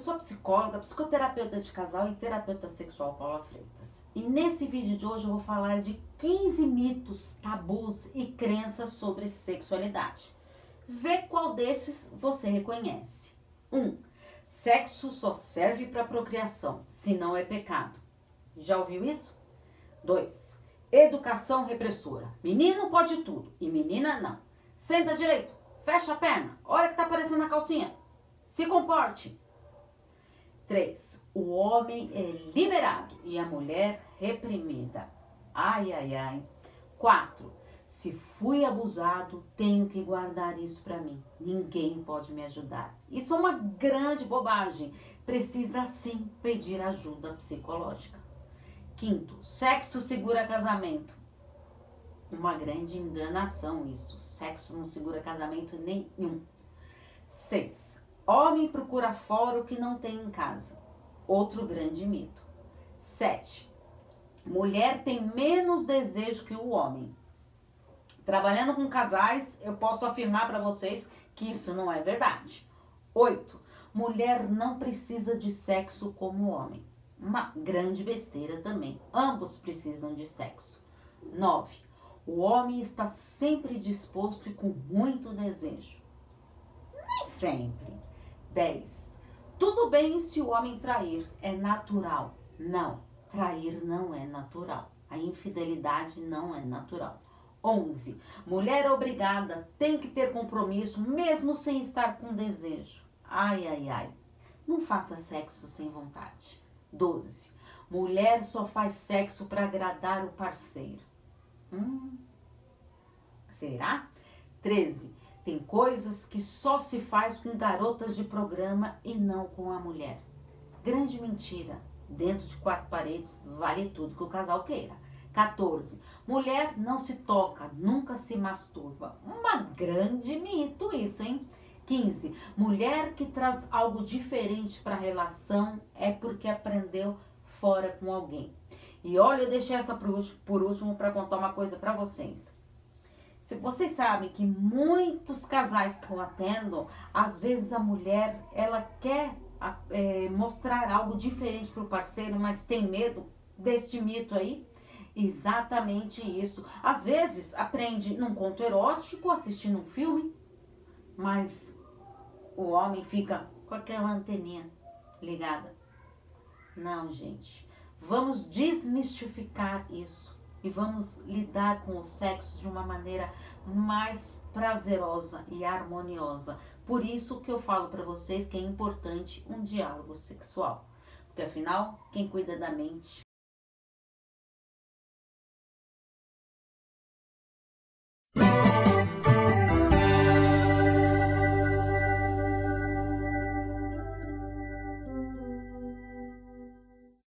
sou psicóloga, psicoterapeuta de casal e terapeuta sexual Paula Freitas. E nesse vídeo de hoje eu vou falar de 15 mitos, tabus e crenças sobre sexualidade. Vê qual desses você reconhece. 1. Um, sexo só serve para procriação, se não é pecado. Já ouviu isso? 2. Educação repressora. Menino pode tudo e menina não. Senta direito, fecha a perna, olha que tá aparecendo na calcinha. Se comporte. 3. O homem é liberado e a mulher reprimida. Ai, ai, ai. 4. Se fui abusado, tenho que guardar isso para mim. Ninguém pode me ajudar. Isso é uma grande bobagem. Precisa sim pedir ajuda psicológica. Quinto, sexo segura casamento. Uma grande enganação isso. Sexo não segura casamento nenhum. 6. Homem procura fora o que não tem em casa. Outro grande mito. 7. Mulher tem menos desejo que o homem. Trabalhando com casais, eu posso afirmar para vocês que isso não é verdade. 8. Mulher não precisa de sexo como homem. Uma grande besteira também. Ambos precisam de sexo. 9. O homem está sempre disposto e com muito desejo. Nem sempre. 10. Tudo bem se o homem trair, é natural. Não, trair não é natural. A infidelidade não é natural. 11. Mulher obrigada tem que ter compromisso mesmo sem estar com desejo. Ai, ai, ai. Não faça sexo sem vontade. 12. Mulher só faz sexo para agradar o parceiro. Hum. Será? 13. Tem coisas que só se faz com garotas de programa e não com a mulher. Grande mentira. Dentro de quatro paredes vale tudo que o casal queira. 14. Mulher não se toca, nunca se masturba. Uma grande mito isso, hein? 15. Mulher que traz algo diferente para a relação é porque aprendeu fora com alguém. E olha, eu deixei essa por último para contar uma coisa para vocês. Vocês sabem que muitos casais que eu atendo, às vezes a mulher ela quer é, mostrar algo diferente para o parceiro, mas tem medo deste mito aí. Exatamente isso. Às vezes aprende num conto erótico, assistindo um filme, mas o homem fica com aquela anteninha ligada. Não, gente. Vamos desmistificar isso e vamos lidar com o sexo de uma maneira mais prazerosa e harmoniosa. Por isso que eu falo para vocês que é importante um diálogo sexual, porque afinal, quem cuida da mente